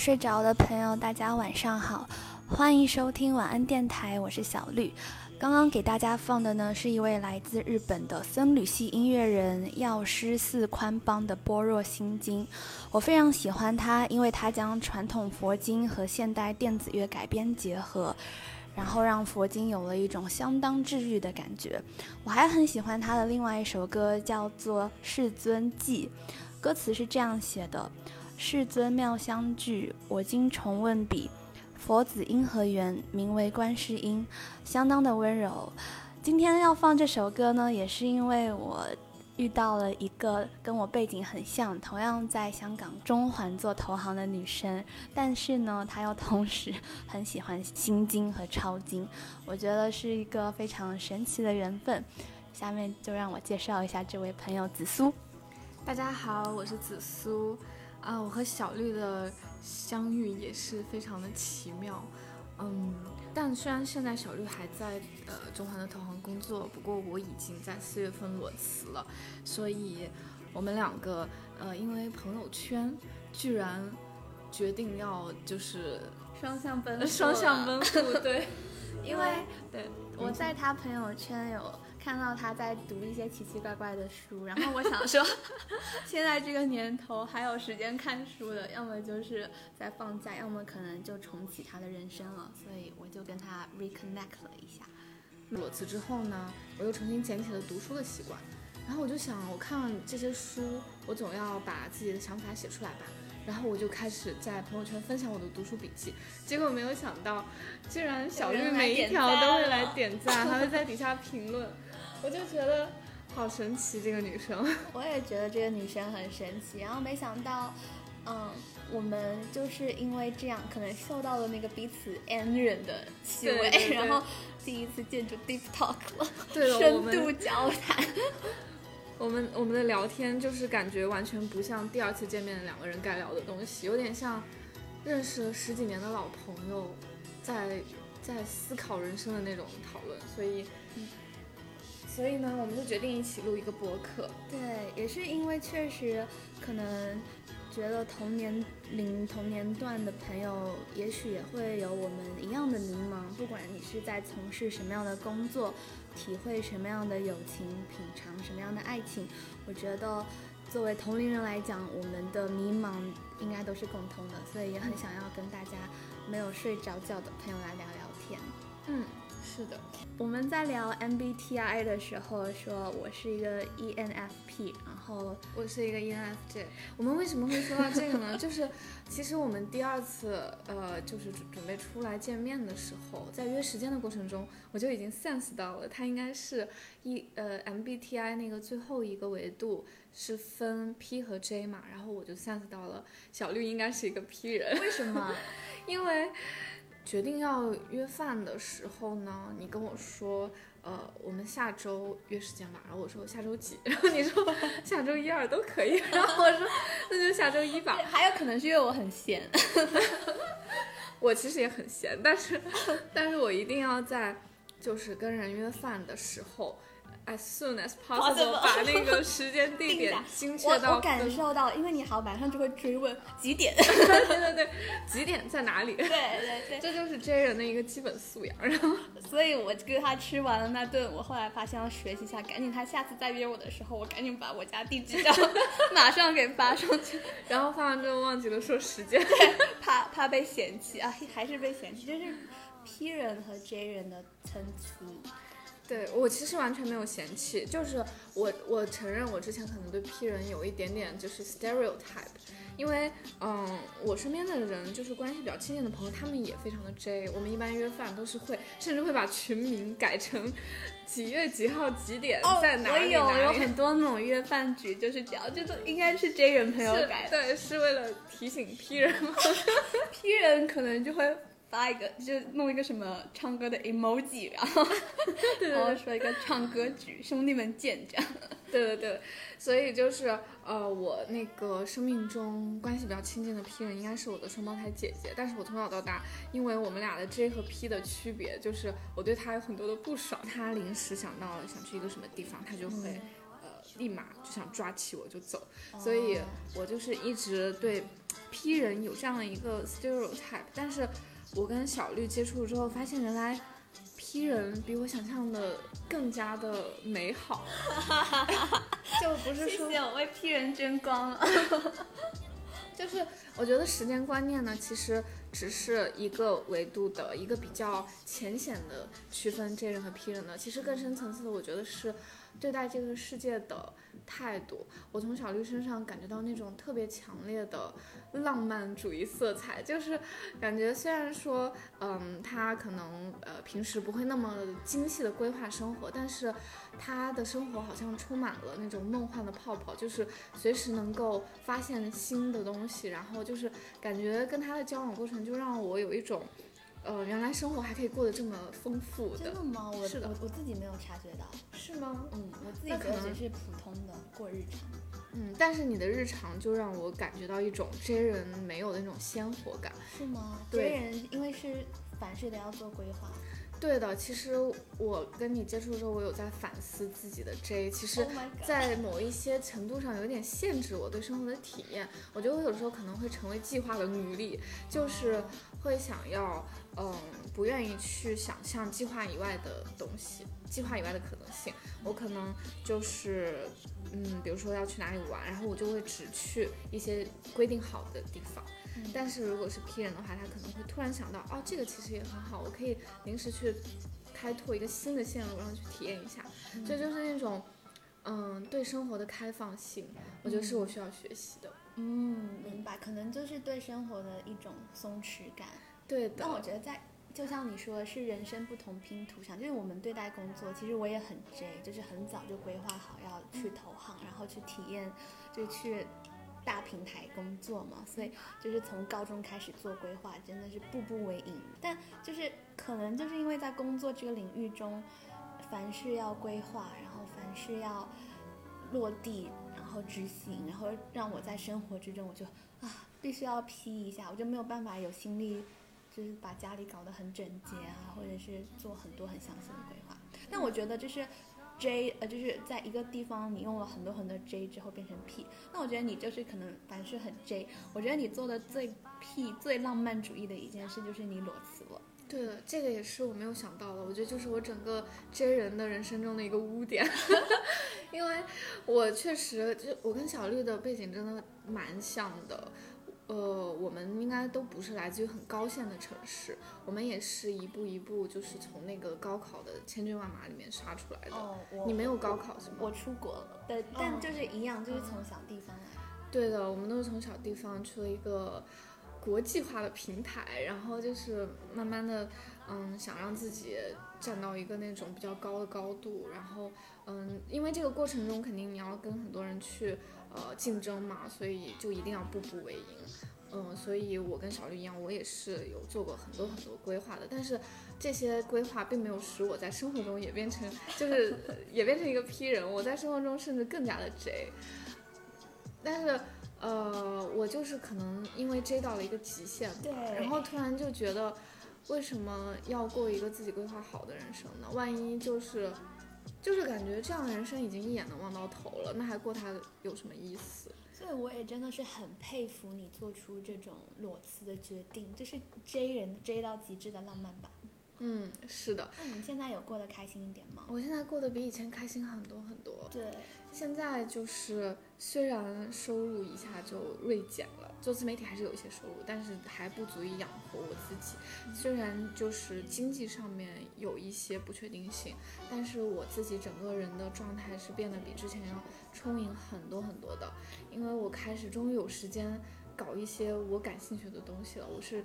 睡着的朋友，大家晚上好，欢迎收听晚安电台，我是小绿。刚刚给大家放的呢，是一位来自日本的僧侣系音乐人药师寺宽邦的《般若心经》。我非常喜欢他，因为他将传统佛经和现代电子乐改编结合，然后让佛经有了一种相当治愈的感觉。我还很喜欢他的另外一首歌，叫做《世尊记》，歌词是这样写的。世尊妙相聚，我今重问彼，佛子因何缘？名为观世音，相当的温柔。今天要放这首歌呢，也是因为我遇到了一个跟我背景很像，同样在香港中环做投行的女生，但是呢，她又同时很喜欢心经和抄经，我觉得是一个非常神奇的缘分。下面就让我介绍一下这位朋友紫苏。大家好，我是紫苏。啊，我和小绿的相遇也是非常的奇妙，嗯，但虽然现在小绿还在呃中环的投行工作，不过我已经在四月份裸辞了，所以我们两个呃因为朋友圈居然决定要就是双向奔双向奔赴，对，因为对我在他朋友圈有。看到他在读一些奇奇怪怪的书，然后我想说，现在这个年头还有时间看书的，要么就是在放假，要么可能就重启他的人生了，所以我就跟他 reconnect 了一下。裸辞之后呢，我又重新捡起了读书的习惯，然后我就想，我看了这些书，我总要把自己的想法写出来吧，然后我就开始在朋友圈分享我的读书笔记，结果没有想到，居然小绿每一条都会来 点赞，还会在底下评论。我就觉得好神奇，这个女生。我也觉得这个女生很神奇，然后没想到，嗯，我们就是因为这样，可能受到了那个彼此 N 人的气味，然后第一次见就 deep talk 了，深度交谈。我们我们的聊天就是感觉完全不像第二次见面的两个人该聊的东西，有点像认识了十几年的老朋友，在在思考人生的那种讨论，所以。所以呢，我们就决定一起录一个博客。对，也是因为确实可能觉得同年龄、同年段的朋友，也许也会有我们一样的迷茫。不管你是在从事什么样的工作，体会什么样的友情，品尝什么样的爱情，我觉得作为同龄人来讲，我们的迷茫应该都是共通的。所以也很想要跟大家没有睡着觉的朋友来聊聊天。嗯。是的，我们在聊 MBTI 的时候说，我是一个 ENFP，然后我是一个 ENFJ。我们为什么会说到这个呢？就是其实我们第二次呃，就是准备出来见面的时候，在约时间的过程中，我就已经 sense 到了，他应该是一呃 MBTI 那个最后一个维度是分 P 和 J 嘛，然后我就 sense 到了小绿应该是一个 P 人。为什么？因为。决定要约饭的时候呢，你跟我说，呃，我们下周约时间吧。然后我说下周几，然后你说下周一二都可以。然后我说那就下周一吧。还有可能是因为我很闲，我其实也很闲，但是但是我一定要在就是跟人约饭的时候。As soon as possible，把那个时间地点 精确到。我感受到，因为你好，马上就会追问几点。对对对，几点在哪里？对对对，这就是 J 人的一个基本素养。然后，所以我跟他吃完了那顿，我后来发现要学习一下，赶紧他下次再约我的时候，我赶紧把我家地址 马上给发上去。然后发完之后忘记了说时间，对怕怕被嫌弃啊，还是被嫌弃，就是 P 人和 J 人的参差。对我其实完全没有嫌弃，就是我我承认我之前可能对 P 人有一点点就是 stereotype，因为嗯我身边的人就是关系比较亲近的朋友，他们也非常的 J，我们一般约饭都是会甚至会把群名改成 几月几号几点在哪里哪里。我有有很多那种约饭局就是这样，就是应该是 J 人朋友改，对，是为了提醒 P 人，P 人可能就会。发一个，就弄一个什么唱歌的 emoji，然后然后说一个唱歌局，兄弟们见这样。对对对，所以就是呃，我那个生命中关系比较亲近的 P 人应该是我的双胞胎姐姐，但是我从小到大，因为我们俩的 J 和 P 的区别，就是我对她有很多的不爽，她临时想到了想去一个什么地方，她就会、呃立马就想抓起我就走，所以我就是一直对 P 人有这样的一个 stereotype，但是我跟小绿接触之后，发现原来 P 人比我想象的更加的美好，就不是说我为 P 人争光了。就是我觉得时间观念呢，其实只是一个维度的一个比较浅显的区分 J 人和 P 人的，其实更深层次的，我觉得是对待这个世界的态度。我从小绿身上感觉到那种特别强烈的浪漫主义色彩，就是感觉虽然说，嗯，他可能呃平时不会那么精细的规划生活，但是他的生活好像充满了那种梦幻的泡泡，就是随时能够发现新的东西，然后就是感觉跟他的交往过程就让我有一种，呃，原来生活还可以过得这么丰富的真的，吗？我是的我我自己没有察觉到。是吗？嗯，我自己那可能觉是普通的过日常。嗯，但是你的日常就让我感觉到一种真人没有的那种鲜活感。是吗？对这人因为是凡事都要做规划。对的，其实我跟你接触的时候，我有在反思自己的 J，其实 Oh 在某一些程度上有点限制我对生活的体验。我觉得我有时候可能会成为计划的奴隶，就是会想要，嗯，不愿意去想象计划以外的东西，计划以外的可能性。我可能就是，嗯，比如说要去哪里玩，然后我就会只去一些规定好的地方。但是如果是 P 人的话，他可能会突然想到，哦，这个其实也很好，我可以临时去开拓一个新的线路，然后去体验一下。这就是那种，嗯，对生活的开放性，我觉得是我需要学习的。嗯，明白，可能就是对生活的一种松弛感。对的，但我觉得在，就像你说的，是人生不同拼图上，就是我们对待工作，其实我也很 J，就是很早就规划好要去投行，然后去体验，就去大平台工作嘛，所以就是从高中开始做规划，真的是步步为营。但就是可能就是因为在工作这个领域中，凡事要规划，然后凡事要落地，然后执行，然后让我在生活之中，我就啊必须要批一下，我就没有办法有心力，就是把家里搞得很整洁啊，或者是做很多很详细的规划。但我觉得就是 J 呃，就是在一个地方你用了很多很多 J 之后变成 P，那我觉得你就是可能凡事很 J。我觉得你做的最 P 最浪漫主义的一件事就是你裸辞了。对的，这个也是我没有想到的。我觉得就是我整个 J 人的人生中的一个污点，因为我确实就我跟小绿的背景真的蛮像的。呃，我们应该都不是来自于很高线的城市，我们也是一步一步就是从那个高考的千军万马里面杀出来的。哦，你没有高考是吗？我出国了，对，但就是一样，就是从小地方来。对的，我们都是从小地方去了一个国际化的平台，然后就是慢慢的，嗯，想让自己站到一个那种比较高的高度，然后，嗯，因为这个过程中肯定你要跟很多人去呃竞争嘛，所以就一定要步步为营。嗯，所以我跟小绿一样，我也是有做过很多很多规划的，但是这些规划并没有使我在生活中也变成，就是 也变成一个 P 人，我在生活中甚至更加的 J。但是，呃，我就是可能因为追到了一个极限，对然后突然就觉得，为什么要过一个自己规划好的人生呢？万一就是，就是感觉这样的人生已经一眼能望到头了，那还过它有什么意思？所以我也真的是很佩服你做出这种裸辞的决定，就是追人追到极致的浪漫吧？嗯，是的，那你现在有过得开心一点吗？我现在过得比以前开心很多很多。对，现在就是虽然收入一下就锐减了，做自媒体还是有一些收入，但是还不足以养活我自己。虽然就是经济上面有一些不确定性，但是我自己整个人的状态是变得比之前要充盈很多很多的，因为我开始终于有时间搞一些我感兴趣的东西了。我是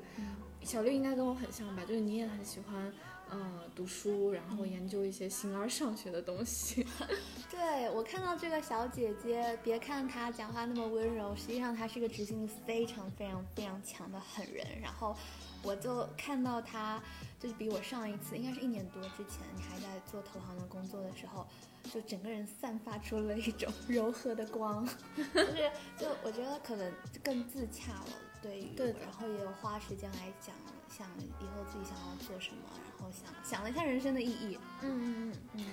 小绿应该跟我很像吧，就是你也很喜欢呃，读书，然后研究一些形而上学的东西。对我看到这个小姐姐，别看她讲话那么温柔，实际上她是个执行力非常非常非常强的狠人。然后我就看到她，就是比我上一次应该是一年多之前，你还在做投行的工作的时候，就整个人散发出了一种柔和的光，就是就我觉得可能更自洽了，对于对然后也有花时间来讲，想以后自己想要做什么，然后想想了一下人生的意义。嗯嗯嗯。嗯，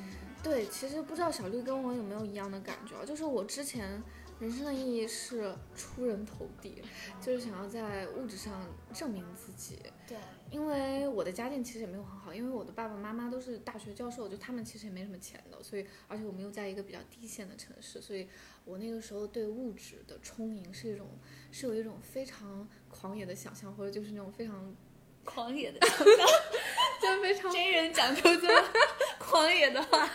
对，其实不知道小绿跟我有没有一样的感觉啊，就是我之前人生的意义是出人头地，就是想要在物质上证明自己。对，因为我的家境其实也没有很好，因为我的爸爸妈妈都是大学教授，就他们其实也没什么钱的，所以而且我们又在一个比较低线的城市，所以我那个时候对物质的充盈是一种是有一种非常狂野的想象，或者就是那种非常 狂野的 就非常真人讲出这么 狂野的话。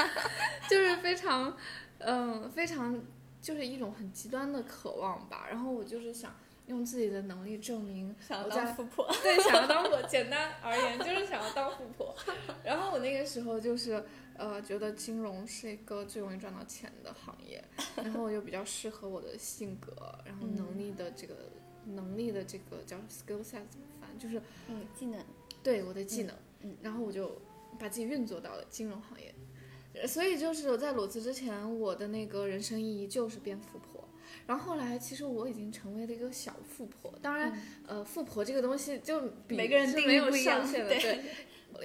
就是非常，嗯，非常就是一种很极端的渴望吧。然后我就是想用自己的能力证明想我在当富婆，对想要当富婆，简单而言就是想要当富婆。然后我那个时候就是呃觉得金融是一个最容易赚到钱的行业，然后又比较适合我的性格，然后能力的这个、能力的这个叫 skill set 怎么翻，就是嗯，技能，对我的技能，嗯然后我就把自己运作到了金融行业。呃所以就是我在裸辞之前，我的那个人生意义就是变富婆。然后后来，其实我已经成为了一个小富婆。当然，呃，富婆这个东西就比每个人定没有不一样上限对。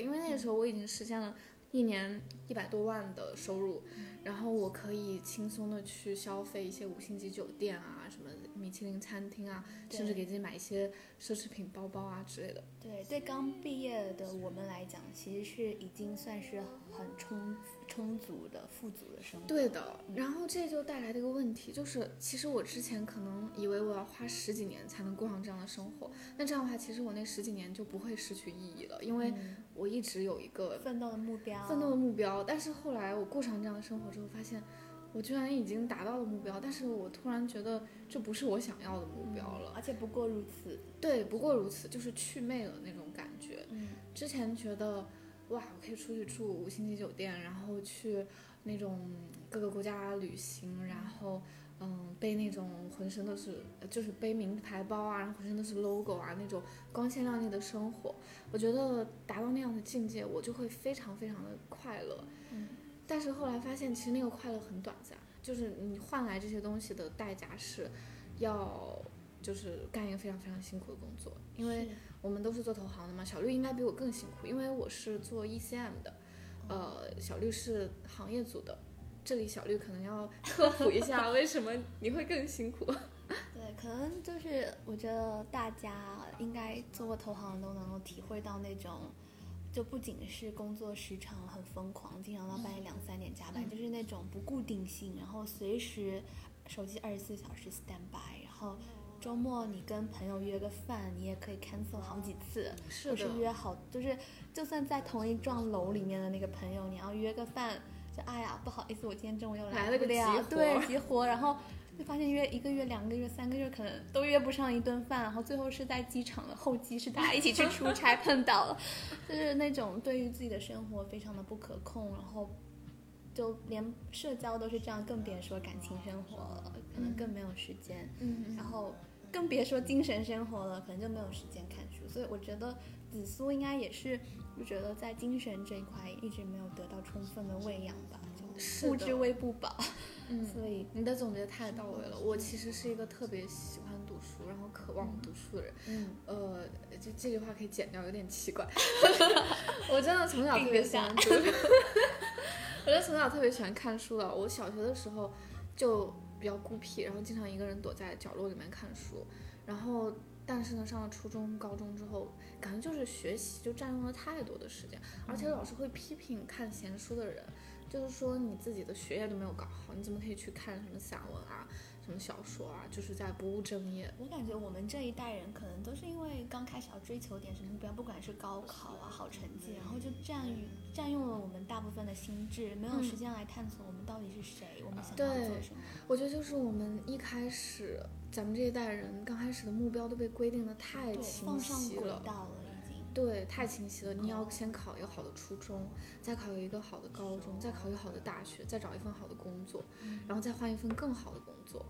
因为那个时候我已经实现了一年一百多万的收入，然后我可以轻松的去消费一些五星级酒店啊，什么米其林餐厅啊，甚至给自己买一些奢侈品包包啊之类的。对对，刚毕业的我们来讲，其实是已经算是很充充足的、富足的生活。对的，然后这就带来的一个问题就是，其实我之前可能以为我要花十几年才能过上这样的生活，那这样的话，其实我那十几年就不会失去意义了，因为嗯我一直有一个奋斗的目标，奋斗的目标。但是后来我过上这样的生活之后，发现我居然已经达到了目标，但是我突然觉得这不是我想要的目标了。而且不过如此。对，不过如此，就是祛魅了那种感觉。嗯，之前觉得，哇，我可以出去住五星级酒店，然后去那种各个国家旅行，然后嗯，背那种浑身都是，呃就是背名牌包啊，然后浑身都是 logo 啊，那种光鲜亮丽的生活。我觉得达到那样的境界，我就会非常非常的快乐。嗯，但是后来发现，其实那个快乐很短暂，就是你换来这些东西的代价是，要就是干一个非常非常辛苦的工作，因为。我们都是做投行的嘛，小绿应该比我更辛苦，因为我是做 ECM 的，呃，小绿是行业组的。这里小绿可能要科普一下，为什么你会更辛苦？对，可能就是我觉得大家应该做过投行都能够体会到那种，就不仅是工作时长很疯狂，经常到半夜两三点加班，就是那种不固定性，然后随时手机二十四小时 stand by，然后周末你跟朋友约个饭，你也可以 cancel 好几次，是不是约好，就是就算在同一幢楼里面的那个朋友，你要约个饭，就哎呀不好意思，我今天中午又来了个对急活，然后就发现约一个月、两个月、三个月可能都约不上一顿饭，然后最后是在机场的候机室大家一起去出差 碰到了，就是那种对于自己的生活非常的不可控，然后就连社交都是这样，更别说感情生活了，可能更没有时间。嗯然后更别说精神生活了，可能就没有时间看书。所以我觉得紫苏应该也是，就觉得在精神这一块一直没有得到充分的喂养吧，物质喂不饱，嗯，所以你的总结太到位了。我其实是一个特别喜欢读书，然后渴望读书的人。嗯，呃，就这句话可以剪掉，有点奇怪。我真的从小特别喜欢读书，我就从小特别喜欢看书了。我小学的时候就比较孤僻，然后经常一个人躲在角落里面看书。然后，但是呢，上了初中、高中之后，感觉就是学习就占用了太多的时间，而且老师会批评看闲书的人，就是说你自己的学业都没有搞好，你怎么可以去看什么散文啊？什么小说啊，就是在不务正业。我感觉我们这一代人可能都是因为刚开始要追求点什么目标，不管是高考啊、好成绩，然后就占于占用了我们大部分的心智，没有时间来探索我们到底是谁，我们想要做什么。我觉得就是我们一开始，咱们这一代人刚开始的目标都被规定的太对，清放上晰了。轨道了已经。对，太清晰了。你要先考一个好的初中，再考一个好的高中，再考一个好的大学，再找一份好的工作，然后再换一份更好的工作，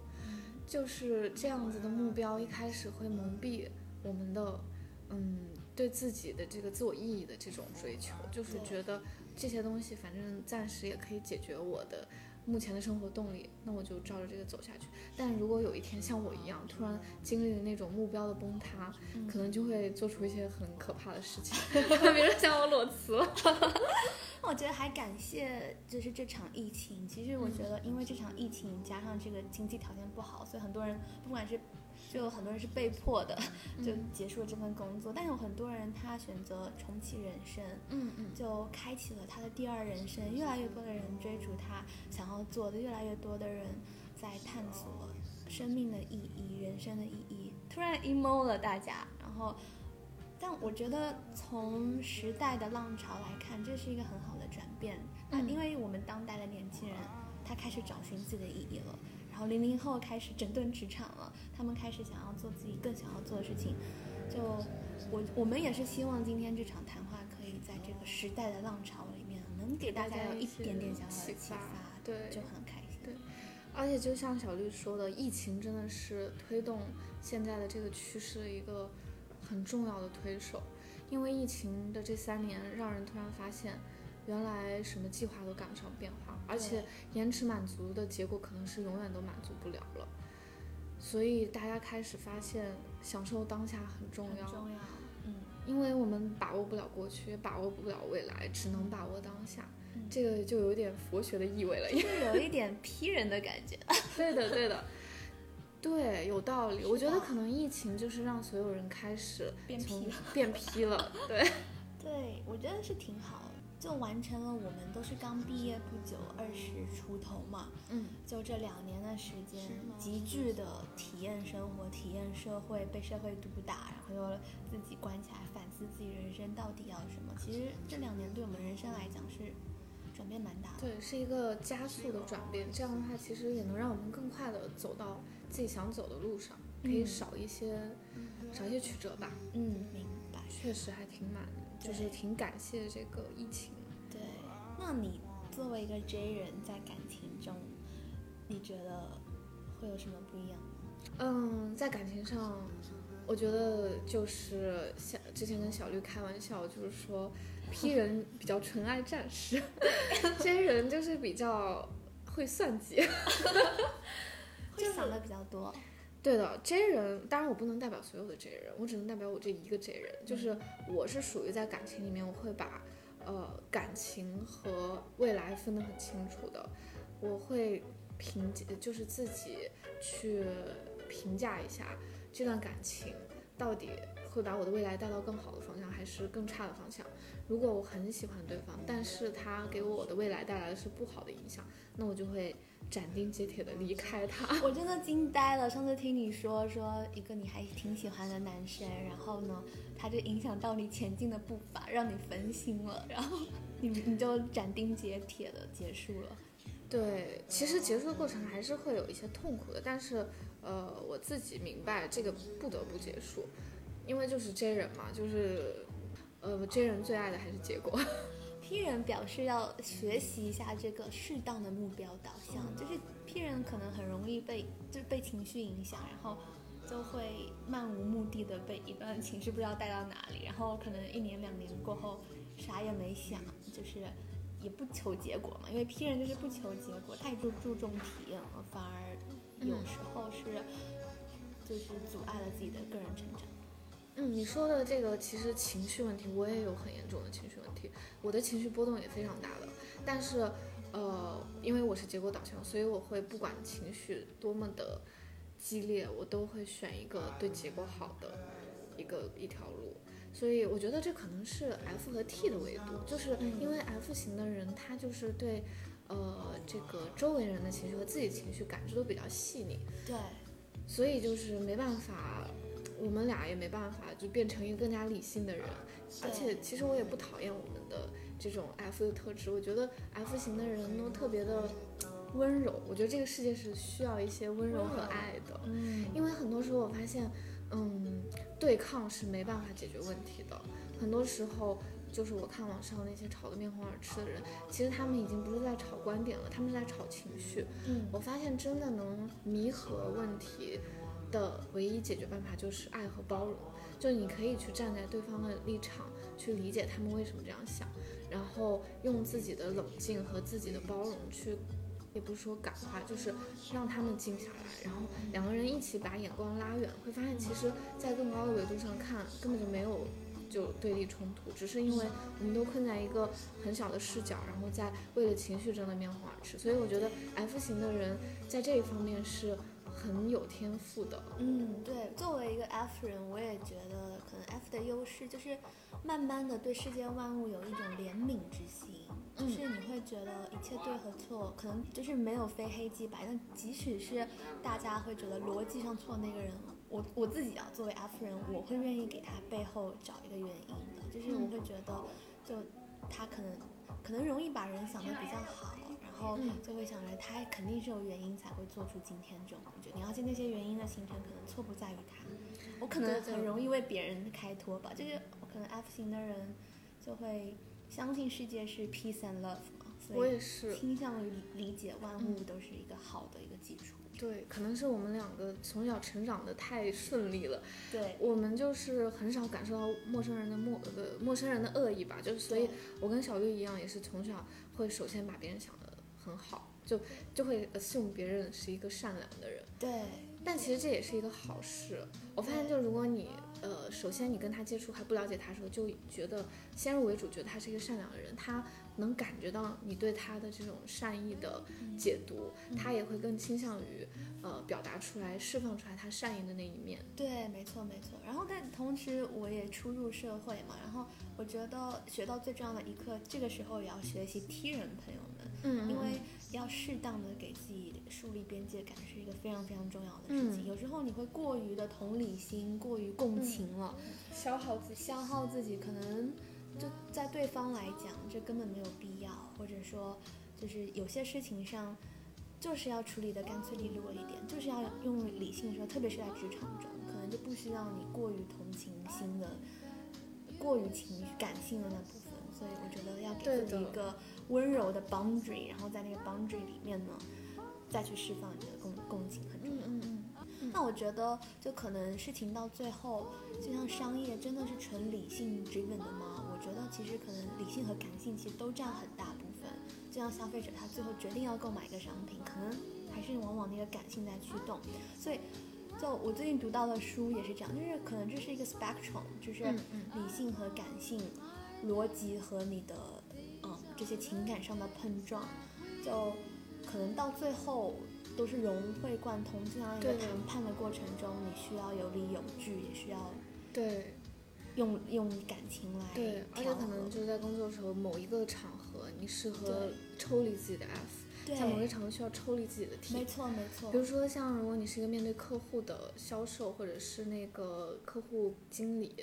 就是这样子的目标。一开始会蒙蔽我们的，嗯，对自己的这个自我意义的这种追求，就是觉得这些东西反正暂时也可以解决我的。目前的生活动力，那我就照着这个走下去。但如果有一天像我一样，突然经历了那种目标的崩塌，可能就会做出一些很可怕的事情，比如像我裸辞了。我觉得还感谢就是这场疫情。其实我觉得，因为这场疫情加上这个经济条件不好，所以很多人不管是。就有很多人是被迫的，就结束了这份工作。但有很多人他选择重启人生，嗯嗯，就开启了他的第二人生。越来越多的人追逐他想要做的，越来越多的人在探索生命的意义、人生的意义。突然 emo 了大家，然后，但我觉得从时代的浪潮来看，这是一个很好的转变。那因为我们当代的年轻人，他开始找寻自己的意义了。零零后开始整顿职场了，他们开始想要做自己更想要做的事情。就我我们也是希望今天这场谈话可以在这个时代的浪潮里面，能给大家有一点点小小的启发，对，就很开心。对，而且就像小绿说的，疫情真的是推动现在的这个趋势的一个很重要的推手，因为疫情的这三年，让人突然发现。原来什么计划都赶不上变化，而且延迟满足的结果可能是永远都满足不了了。所以大家开始发现，享受当下很重要。重要，嗯，因为我们把握不了过去，把握不了未来，只能把握当下。这个就有点佛学的意味了，就有一点批人的感觉。对的，对的，对，有道理。我觉得可能疫情就是让所有人开始变批，变批了。对，对，我觉得是挺好。就完成了，我们都是刚毕业不久，二十出头嘛，嗯，就这两年的时间，急剧的体验生活、体验社会，被社会毒打，然后又自己关起来反思自己人生到底要什么。其实这两年对我们人生来讲是转变蛮大的，对，是一个加速的转变。这样的话，其实也能让我们更快的走到自己想走的路上，可以少一些少一些曲折吧。嗯，确实还挺满的。就是挺感谢这个疫情。对，那你作为一个 J 人，在感情中，你觉得会有什么不一样吗？嗯，在感情上，我觉得就是像之前跟小绿开玩笑，就是说 P 人比较纯爱战士，J 人就是比较会算计，会想的比较多。对的，J 人，当然我不能代表所有的 J 人，我只能代表我这一个 J 人，就是我是属于在感情里面，我会把呃感情和未来分得很清楚的，我会评就是自己去评价一下这段感情到底会把我的未来带到更好的方向，还是更差的方向。如果我很喜欢对方，但是他给我的未来带来的是不好的影响，那我就会。斩钉截铁的离开他，我真的惊呆了。上次听你说说一个你还挺喜欢的男生，然后呢，他就影响到你前进的步伐，让你分心了，然后你你就斩钉截铁的结束了。对，其实结束的过程还是会有一些痛苦的，但是呃，我自己明白这个不得不结束，因为就是 J 人嘛，就是呃 J 人最爱的还是结果。P 人表示要学习一下这个适当的目标导向，就是 P 人可能很容易被就是被情绪影响，然后就会漫无目的的被一段情绪不知道带到哪里，然后可能一年两年过后啥也没想，就是也不求结果嘛，因为 P 人就是不求结果，太注注重体验了，反而有时候是就是阻碍了自己的个人成长。嗯，你说的这个其实情绪问题，我也有很严重的情绪问题，我的情绪波动也非常大的。但是，呃，因为我是结果导向，所以我会不管情绪多么的激烈，我都会选一个对结果好的一个一条路。所以我觉得这可能是 F 和 T 的维度，就是因为 F 型的人他就是对，呃，这个周围人的情绪和自己情绪感知都比较细腻。对，所以就是没办法。我们俩也没办法，就变成一个更加理性的人。而且，其实我也不讨厌我们的这种 F 的特质。我觉得 F 型的人都特别的温柔。我觉得这个世界是需要一些温柔和爱的。嗯，因为很多时候我发现，嗯，对抗是没办法解决问题的。很多时候。就是我看网上那些吵得面红耳赤的人，其实他们已经不是在吵观点了，他们是在吵情绪。嗯我发现真的能弥合问题的唯一解决办法就是爱和包容，就你可以去站在对方的立场去理解他们为什么这样想，然后用自己的冷静和自己的包容去，也不是说感化，就是让他们静下来，然后两个人一起把眼光拉远，会发现其实在更高的维度上看根本就没有。就对立冲突，只是因为我们都困在一个很小的视角，然后在为了情绪争得面红耳赤。所以我觉得 F 型的人在这一方面是很有天赋的。嗯，对，作为一个 F 人，我也觉得可能 F 的优势就是慢慢的对世间万物有一种怜悯之心，就是你会觉得一切对和错，可能就是没有非黑即白，但即使是大家会觉得逻辑上错那个人。我我自己啊，作为 F 人，我会愿意给他背后找一个原因的，就是我会觉得，就他可能可能容易把人想的比较好，后就会想着他肯定是有原因才会做出今天这种决定，而且那些原因的形成可能错不在于他，我可能很容易为别人开脱吧，就是我可能 F 型的人就会相信世界是 peace and love 嘛，所以我也是倾向于理解万物都是一个好的一个基础。对，可能是我们两个从小成长的太顺利了，对我们就是很少感受到陌生人的陌呃陌生人的恶意吧，就是所以，我跟小绿一样，也是从小会首先把别人想的很好，就就会 assume 别人是一个善良的人，对，但其实这也是一个好事。我发现，就如果你呃首先你跟他接触还不了解他的时候，就觉得先入为主，觉得他是一个善良的人，他。能感觉到你对他的这种善意的解读，他也会更倾向于，呃，表达出来、释放出来他善意的那一面。对，没错没错。然后但同时我也初入社会嘛，然后我觉得学到最重要的一课，这个时候也要学习 T 人朋友们，嗯，因为要适当的给自己树立边界感，是一个非常非常重要的事情。有时候你会过于的同理心，过于共情了，消耗自消耗自己，可能。就在对方来讲，这根本没有必要，或者说，就是有些事情上，就是要处理的干脆利落一点，就是要用理性说，特别是在职场中，可能就不需要你过于同情心的，过于情绪感性的那部分。所以我觉得要给自己一个温柔的 boundary，然后在那个 boundary 里面呢，再去释放你的共共情很重要。嗯嗯嗯。那我觉得，就可能事情到最后，就像商业真的是纯理性 driven 的吗？其实可能理性和感性其实都占很大部分，就像消费者他最后决定要购买一个商品，可能还是往往那个感性在驱动。所以，就我最近读到的书也是这样，就是可能这是一个 spectrum，就是理性和感性、逻辑和你的嗯这些情感上的碰撞，就可能到最后都是融会贯通。就像一个谈判的过程中，你需要有理有据，也需要对。用用感情来对，而且可能就是在工作的时候，某一个场合你适合抽离自己的 F，在某个场合需要抽离自己的 T。没错没错。比如说像如果你是一个面对客户的销售，或者是那个客户经理，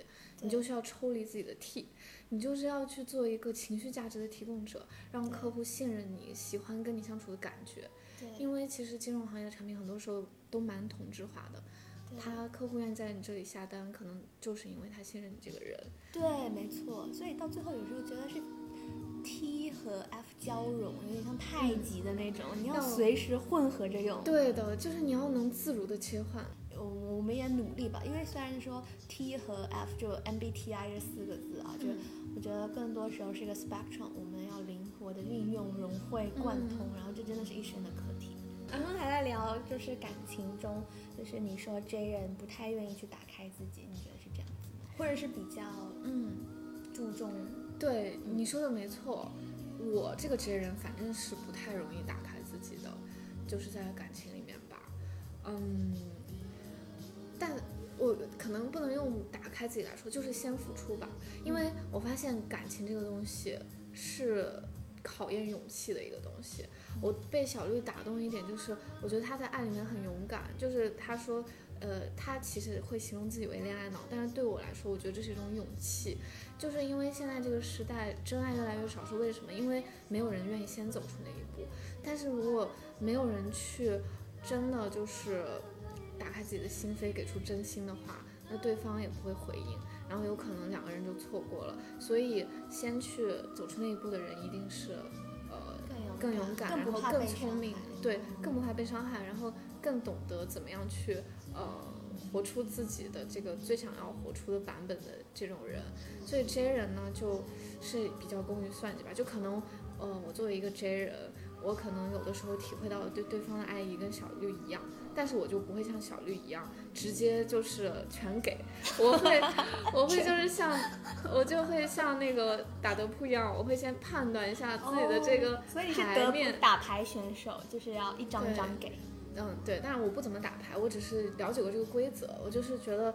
你就需要抽离自己的 T，你就是要去做一个情绪价值的提供者，让客户信任你，喜欢跟你相处的感觉。对。因为其实金融行业的产品很多时候都蛮同质化的。他客户愿意在你这里下单，可能就是因为他信任你这个人。对，没错。所以到最后有时候觉得是 T 和 F 交融，有点像太极的那种，你要随时混合着用。对的，就是你要能自如的切换。我我们也努力吧，因为虽然说 T 和 F 就 MBTI 这四个字啊，就我觉得更多时候是一个 spectrum，我们要灵活的运用、融会贯通，然后这真的是一生的课题。然后还在聊，就是感情中，就是你说 J 人不太愿意去打开自己，你觉得是这样子吗？或者是比较嗯注重？对，你说的没错，我这个 J 人反正是不太容易打开自己的，就是在感情里面吧，嗯，但我可能不能用打开自己来说，就是先付出吧，因为我发现感情这个东西是考验勇气的一个东西。我被小绿打动一点，就是我觉得他在爱里面很勇敢。就是他说，呃，他其实会形容自己为恋爱脑，但是对我来说，我觉得这是一种勇气。就是因为现在这个时代，真爱越来越少，是为什么？因为没有人愿意先走出那一步。但是如果没有人去真的就是打开自己的心扉，给出真心的话，那对方也不会回应。然后有可能两个人就错过了。所以先去走出那一步的人，一定是呃更勇敢，然后更聪明，对，更不怕被伤害，然后更懂得怎么样去呃活出自己的这个最想要活出的版本的这种人。所以 J 人呢，就是比较功于算计吧，就可能呃我作为一个 J 人。我可能有的时候体会到对对方的爱意跟小绿一样，但是我就不会像小绿一样直接就是全给，我会我会就是像我就会像那个打德扑一样，我会先判断一下自己的这个牌面。打牌选手就是要一张一张给。嗯，对，但是我不怎么打牌，我只是了解过这个规则，我就是觉得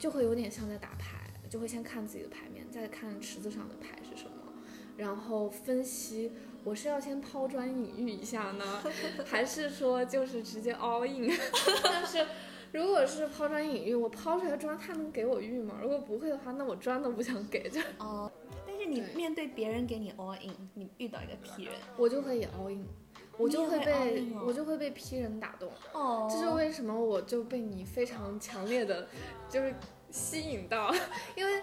就会有点像在打牌，就会先看自己的牌面，再看池子上的牌是什么，然后分析。我是要先抛砖引玉一下呢，还是说就是直接 all in？但是如果是抛砖引玉，我抛出来砖，他能给我玉吗？如果不会的话，那我砖都不想给。就哦，但是你面对别人给你 all in，你遇到一个 P 人，我就会也 all in，我就会被我就会被 P 人打动。哦，这是为什么？我就被你非常强烈的，就是。吸引到，因为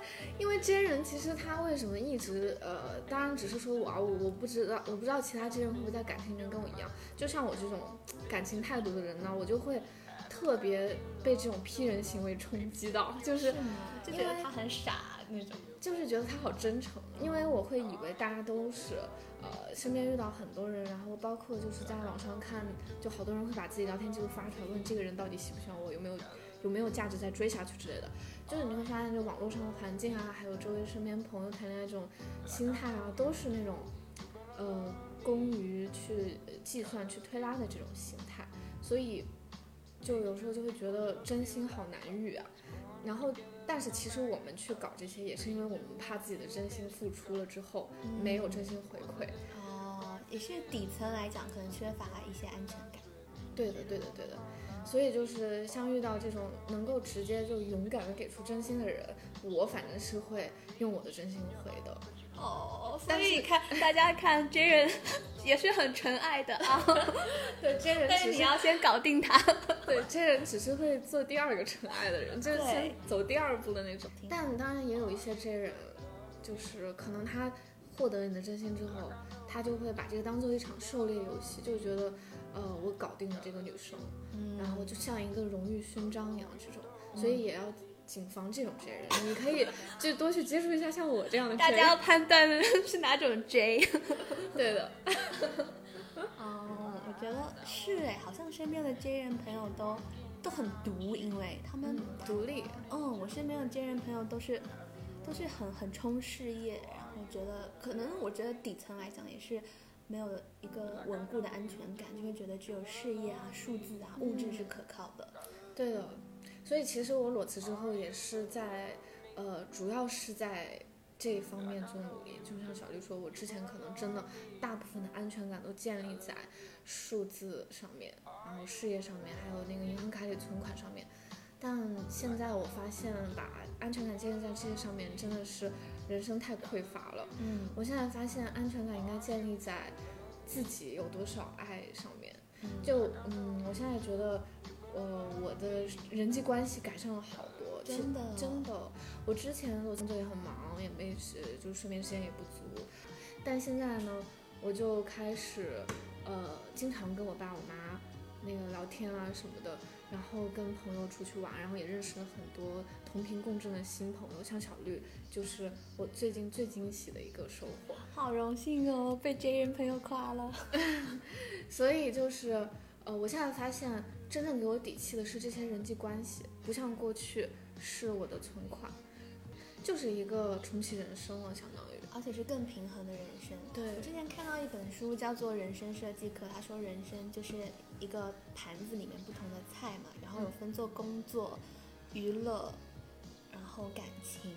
真人其实他为什么一直呃，当然只是说我啊，我我不知道，我不知道其他真人会不会在感情中跟我一样，就像我这种感情态度的人呢，我就会特别被这种批人行为冲击到，就是就觉得他很傻那种，就是觉得他好真诚，因为我会以为大家都是呃身边遇到很多人，然后包括就是在网上看，就好多人会把自己聊天记录发出来，问这个人到底喜不喜欢我，有没有有没有价值再追下去之类的。就是你会发现，就网络上的环境啊，还有周围身边朋友谈恋爱这种心态啊，都是那种，呃，工于去计算、去推拉的这种心态，所以就有时候就会觉得真心好难遇啊。然后，但是其实我们去搞这些，也是因为我们怕自己的真心付出了之后没有真心回馈。哦，也是底层来讲，可能缺乏一些安全感。对的，对的，对的。所以就是像遇到这种能够直接就勇敢的给出真心的人，我反正是会用我的真心回的。哦，所以看大家看 J 人也是很纯爱的啊。对 J 人，但是你要先搞定他。对 J 人只是会做第二个纯爱的人，就是先走第二步的那种。但当然也有一些 J 人，就是可能他获得你的真心之后，他就会把这个当做一场狩猎游戏，就觉得。呃，我搞定了这个女生，然后就像一个荣誉勋章一样这种，所以也要谨防这种 J 人。你可以 就多去接触一下像我这样的。大家要判断是哪种 J。对的。哦，我觉得是哎，好像身边的 J 人朋友都都很独，因为他们独立。嗯，我身边的 J 人朋友都是都是很很冲事业，然后觉得可能我觉得底层来讲也是。没有一个稳固的安全感，就会觉得只有事业啊、数字啊、物质是可靠的。对的，所以其实我裸辞之后也是在，呃，主要是在这一方面做努力。就像小绿说，我之前可能真的大部分的安全感都建立在数字上面，然后事业上面，还有那个银行卡里存款上面。但现在我发现，把安全感建立在这些上面，真的是。人生太匮乏了，嗯，我现在发现安全感应该建立在自己有多少爱上面。就，嗯，我现在觉得，呃，我的人际关系改善了好多，真的，真的。我之前我工作也很忙，也没时，就睡眠时间也不足，但现在呢，我就开始，呃，经常跟我爸我妈那个聊天啊什么的。然后跟朋友出去玩，然后也认识了很多同频共振的新朋友，像小绿，就是我最近最惊喜的一个收获。好荣幸哦，被 J 人朋友夸了。所以就是，呃，我现在发现，真正给我底气的是这些人际关系，不像过去是我的存款，就是一个重启人生了，相当于。而且是更平衡的人生。对，我之前看到一本书叫做《人生设计课》，他说人生就是一个盘子里面不同的菜嘛，然后有分做工作、娱乐，然后感情。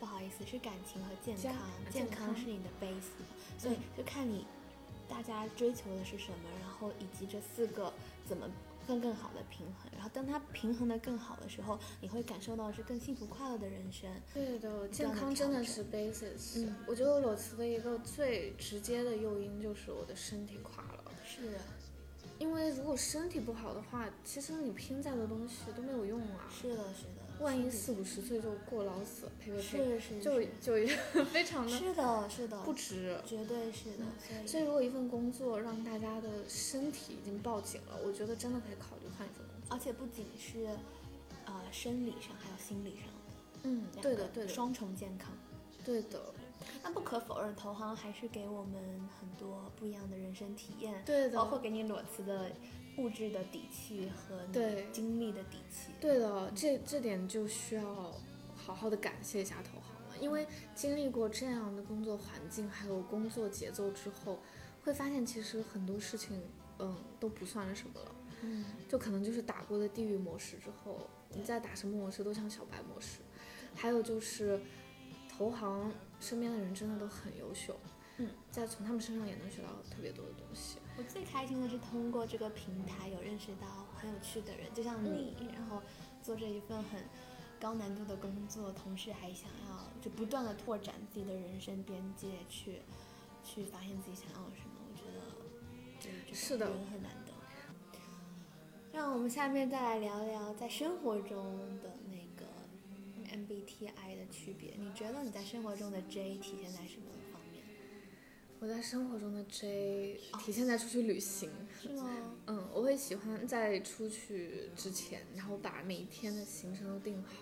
不好意思，是感情和健康，健康是你的 base，所以就看你大家追求的是什么，然后以及这四个怎么。更更好的平衡，然后当它平衡的更好的时候，你会感受到是更幸福快乐的人生。对的，健康真的是 basis。嗯，我觉得我裸辞的一个最直接的诱因就是我的身体垮了。是的，因为如果身体不好的话，其实你拼再多东西都没有用啊。是的，是的。万一四五十岁就过劳死了，呸呸呸，是是就是就 非常的是的，是的，不值。绝对是的。所以所以如果一份工作让大家的身体已经报警了，我觉得真的可以考虑换一份工作。而且不仅是呃生理上，还有心理上的，嗯，对的对的双重健康。对的那不可否认，投行还是给我们很多不一样的人生体验，对的包括给你裸辞的物质的底气和你对精力的底气。对的，这这点就需要好好的感谢一下投行了，因为经历过这样的工作环境还有工作节奏之后，会发现其实很多事情嗯都不算什么了。嗯，就可能就是打过的地狱模式之后，你再打什么模式都像小白模式。还有就是，投行身边的人真的都很优秀，嗯，再从他们身上也能学到特别多的东西。我最开心的是通过这个平台有认识到很有趣的人，就像你，然后做着一份很高难度的工作，同时还想要就不断的拓展自己的人生边界，去去发现自己想要什么。我觉得这这是的人很难得。让我们下面再来聊聊在生活中的那个 MBTI 的区别。你觉得你在生活中的 J 体现在什么？我在生活中的 J 体现在出去旅行。是吗？嗯，我会喜欢在出去之前，然后把每一天的行程都定好。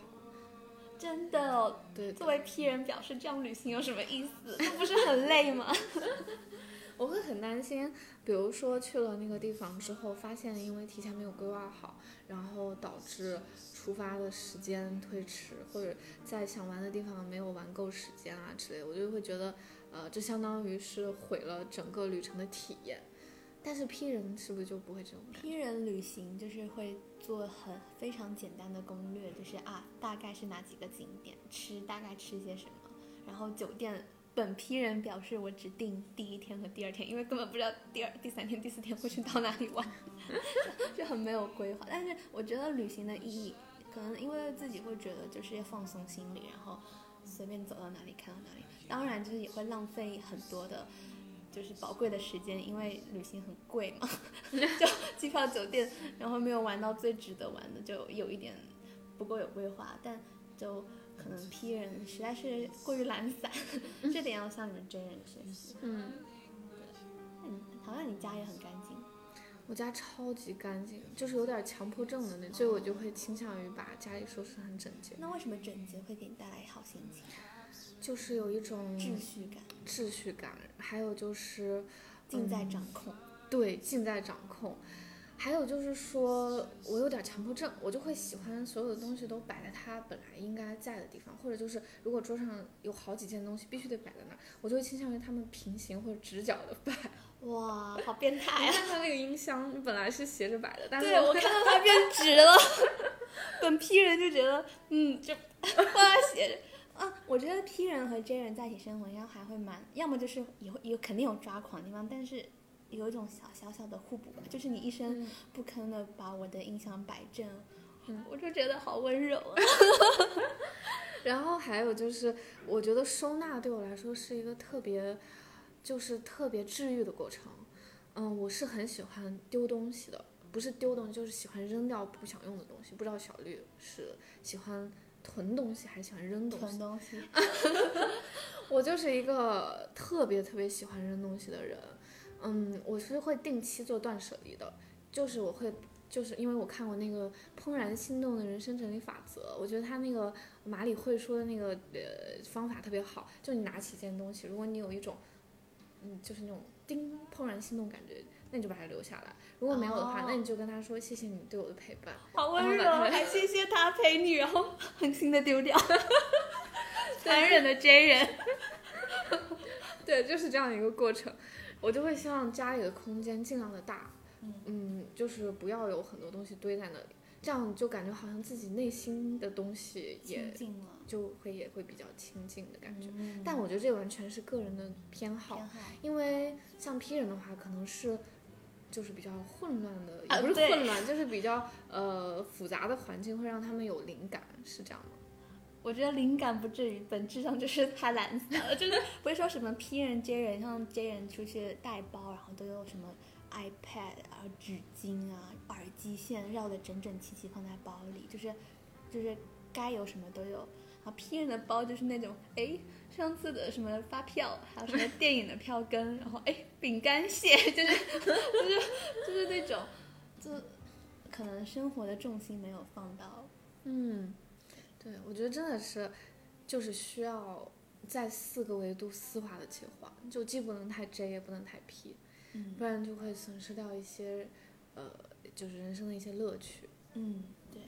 真的哦，对的作为 P 人表示这样旅行有什么意思？那 不是很累吗？我会很担心，比如说去了那个地方之后，发现因为提前没有规划好，然后导致出发的时间推迟，或者在想玩的地方没有玩够时间啊之类的，我就会觉得，呃，这相当于是毁了整个旅程的体验。但是 P 人是不是就不会这种感觉？P 人旅行就是会做很非常简单的攻略，就是啊，大概是哪几个景点，吃大概吃些什么，然后酒店。本 P 人表示我只定第一天和第二天，因为根本不知道第二、第三天、第四天会去到哪里玩，就很没有规划。但是我觉得旅行的意义，可能因为自己会觉得就是要放松心理，然后随便走到哪里看到哪里。当然，就是也会浪费很多的，就是宝贵的时间，因为旅行很贵嘛，就机票、酒店，然后没有玩到最值得玩的，就有一点不够有规划。但就可能 P 人实在是过于懒散，这点要向你们真人学习。嗯，嗯，好像你家也很干净。我家超级干净，就是有点强迫症的那种，所以我就会倾向于把家里收拾得很整洁，那为什么整洁会给你带来好心情、就是有一种秩序感，秩序感，还有就是尽在嗯掌控？对，尽在掌控。还有就是说，我有点强迫症，我就会喜欢所有的东西都摆在它本来应该在的地方，或者就是如果桌上有好几件东西必须得摆在那儿，我就会倾向于它们平行或者直角的摆。哇，好变态你啊！看它那个音箱本来是斜着摆的，但是对，我看到它变直了，本批人就觉得，嗯，就帮他写着。啊，我觉得 P 人和 J 人在一起生活，应该还会蛮，要么就是也会有肯定有抓狂的地方，但是有一种小小小的互补吧，就是你一声嗯不吭的把我的音响摆正，嗯我就觉得好温柔啊。然后还有就是，我觉得收纳对我来说是一个特别，就是特别治愈的过程。嗯，我是很喜欢丢东西的，不是丢东西，就是喜欢扔掉不想用的东西。不知道小绿是喜欢囤东西还是喜欢扔东西？囤东西，我就是一个特别特别喜欢扔东西的人。嗯，我是会定期做断舍离的，就是我会。就是因为我看过那个《怦然心动的人生整理法则》，我觉得他那个马里会说的那个呃方法特别好。就你拿起一件东西，如果你有一种，嗯，就是那种叮怦然心动感觉，那你就把他留下来；如果没有的话，哦那你就跟他说谢谢你对我的陪伴。好温柔，还谢谢他陪你，然后狠心的丢掉，残忍的 J 人。对，就是这样一个过程。我就会希望家里的空间尽量的大，嗯就是不要有很多东西堆在那里，这样就感觉好像自己内心的东西也就会也会比较亲近的感觉。嗯但我觉得这完全是个人的偏好，偏好因为像 P 人的话，可能是就是比较混乱的，啊也不是混乱，就是比较呃复杂的环境会让他们有灵感，是这样吗？我觉得灵感不至于，本质上就是太懒散了，就是不是说什么批人接人，像接人出去带包，然后都有什么 iPad 啊、纸巾啊、耳机线绕的整整齐齐放在包里，就是就是该有什么都有。然后 P 人的包就是那种，哎，上次的什么发票，还有什么电影的票根，然后哎，饼干屑，就是就是就是那种，就可能生活的重心没有放到，嗯，对，我觉得真的是，就是需要在四个维度丝滑的切换，就既不能太 J，也不能太 P，嗯不然就会损失掉一些，呃，就是人生的一些乐趣。嗯，对，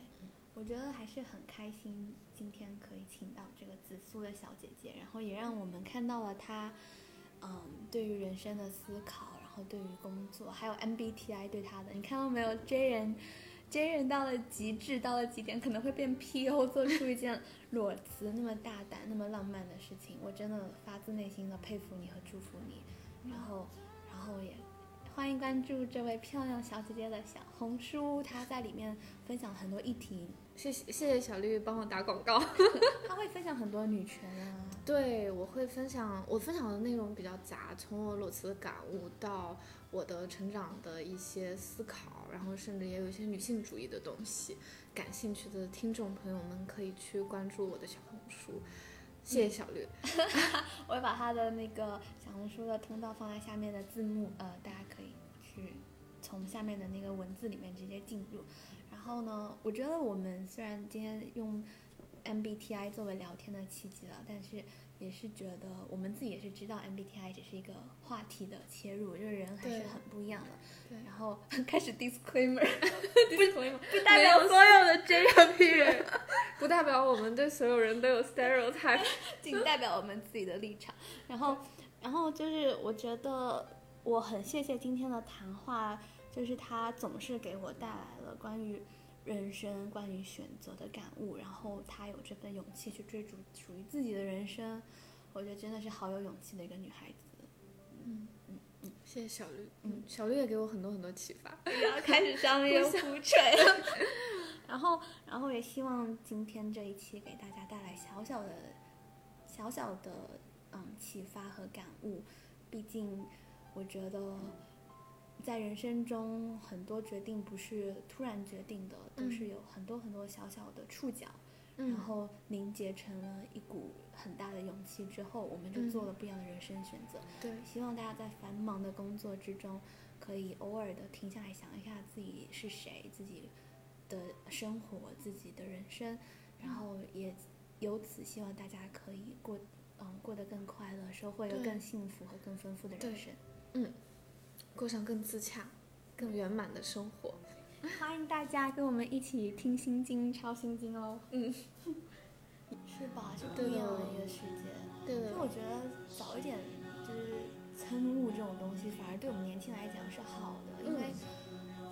我觉得还是很开心，今天可以请到这个紫苏的小姐姐，然后也让我们看到了她，嗯，对于人生的思考，然后对于工作，还有 MBTI 对她的，你看到没有？J 人，J 人到了极致，到了极点可能会变 PO，做出一件裸辞那么大胆、那么浪漫的事情，我真的发自内心的佩服你和祝福你，然后，然后也。欢迎关注这位漂亮小姐姐的小红书，她在里面分享很多议题，谢谢谢谢小绿帮我打广告。他会分享很多女权啊，对，我会分享，我分享的内容比较杂，从我裸辞的感悟到我的成长的一些思考，然后甚至也有一些女性主义的东西。感兴趣的听众朋友们可以去关注我的小红书。谢谢小绿。我会把他的那个小红书的通道放在下面的字幕，呃，大家可以去从下面的那个文字里面直接进入。然后呢，我觉得我们虽然今天用 MBTI 作为聊天的契机了，但是也是觉得我们自己也是知道 MBTI 只是一个话题的切入，就是人还是很不一样的。对然后 开始 disclaimer，不不代表所有的 J 和 P 人，不代表我们对所有人都有 stereotype。仅代表我们自己的立场。然后，然后就是我觉得我很谢谢今天的谈话，就是他总是给我带来了关于人生、关于选择的感悟，然后她有这份勇气去追逐属于自己的人生，我觉得真的是好有勇气的一个女孩子。嗯嗯嗯谢谢小绿，嗯嗯，小绿也给我很多很多启发。要开始商业互吹。然后，然后也希望今天这一期给大家带来小小的、小小的嗯启发和感悟。毕竟，我觉得在人生中很多决定不是突然决定的，都是嗯有很多很多小小的触角，嗯。然后凝结成了一股很大的勇气之后，我们就嗯做了不一样的人生选择。对，希望大家在繁忙的工作之中，可以偶尔的停下来想一下自己是谁，自己的生活，自己的人生，然后也由此希望大家可以过，嗯，过得更快乐，收获一个更幸福和更丰富的人对生。过上更自洽、更圆满的生活。欢迎大家跟我们一起听心经、抄心经哦。嗯，是吧？是不一样的一个世界。对的因为我觉得早一点就是参悟这种东西，反而对我们年轻来讲是好的，因为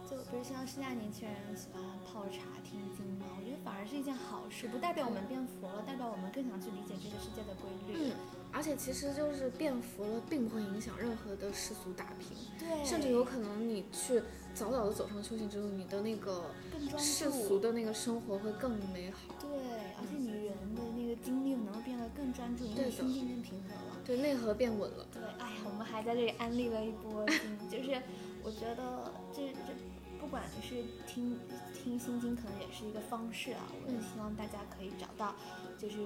就比如像现在年轻人喜欢泡茶听经嘛，反而是一件好事，不代表我们变佛了，代表我们更想去理解这个世界的规律。嗯，而且其实就是变佛了，并不会影响任何的世俗打拼，对，甚至有可能你去早早的走上修行之路，你的那个世俗的那个生活会更美好。对，而且你人的那个精力能够变得更专注，你的心境更平和了。对，内核变稳了。对，哎呀，我们还在这里安利了一波经，就是我觉得这这不管是听听心经，可能也是一个方式啊。我也嗯希望大家可以找到就是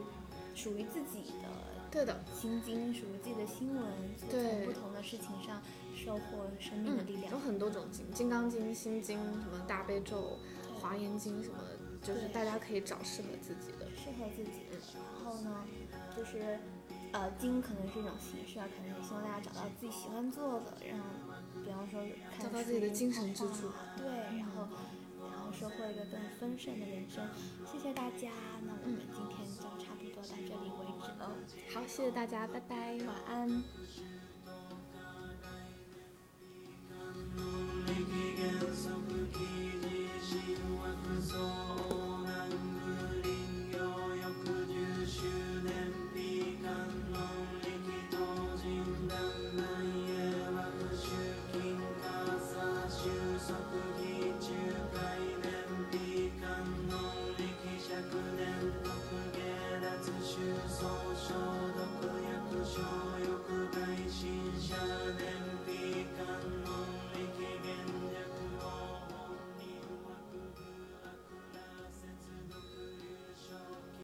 属于自己的对的，心经，属于自己的新闻，从对不同的事情上收获生命的嗯力，量。有很多种经，《金刚经》《心经》什么大悲咒、华严经什么的，就是大家可以找适合自己的。适合自己的。然后呢，就是呃，经可能是一种形式啊，可能也希望大家找到自己喜欢做的，让比方说看找到自己的精神支柱画对，然后然后收获一个更丰盛的人生。谢谢大家，那我们今天就差不多到这里为止了，好，谢谢大家，拜拜。晚安。中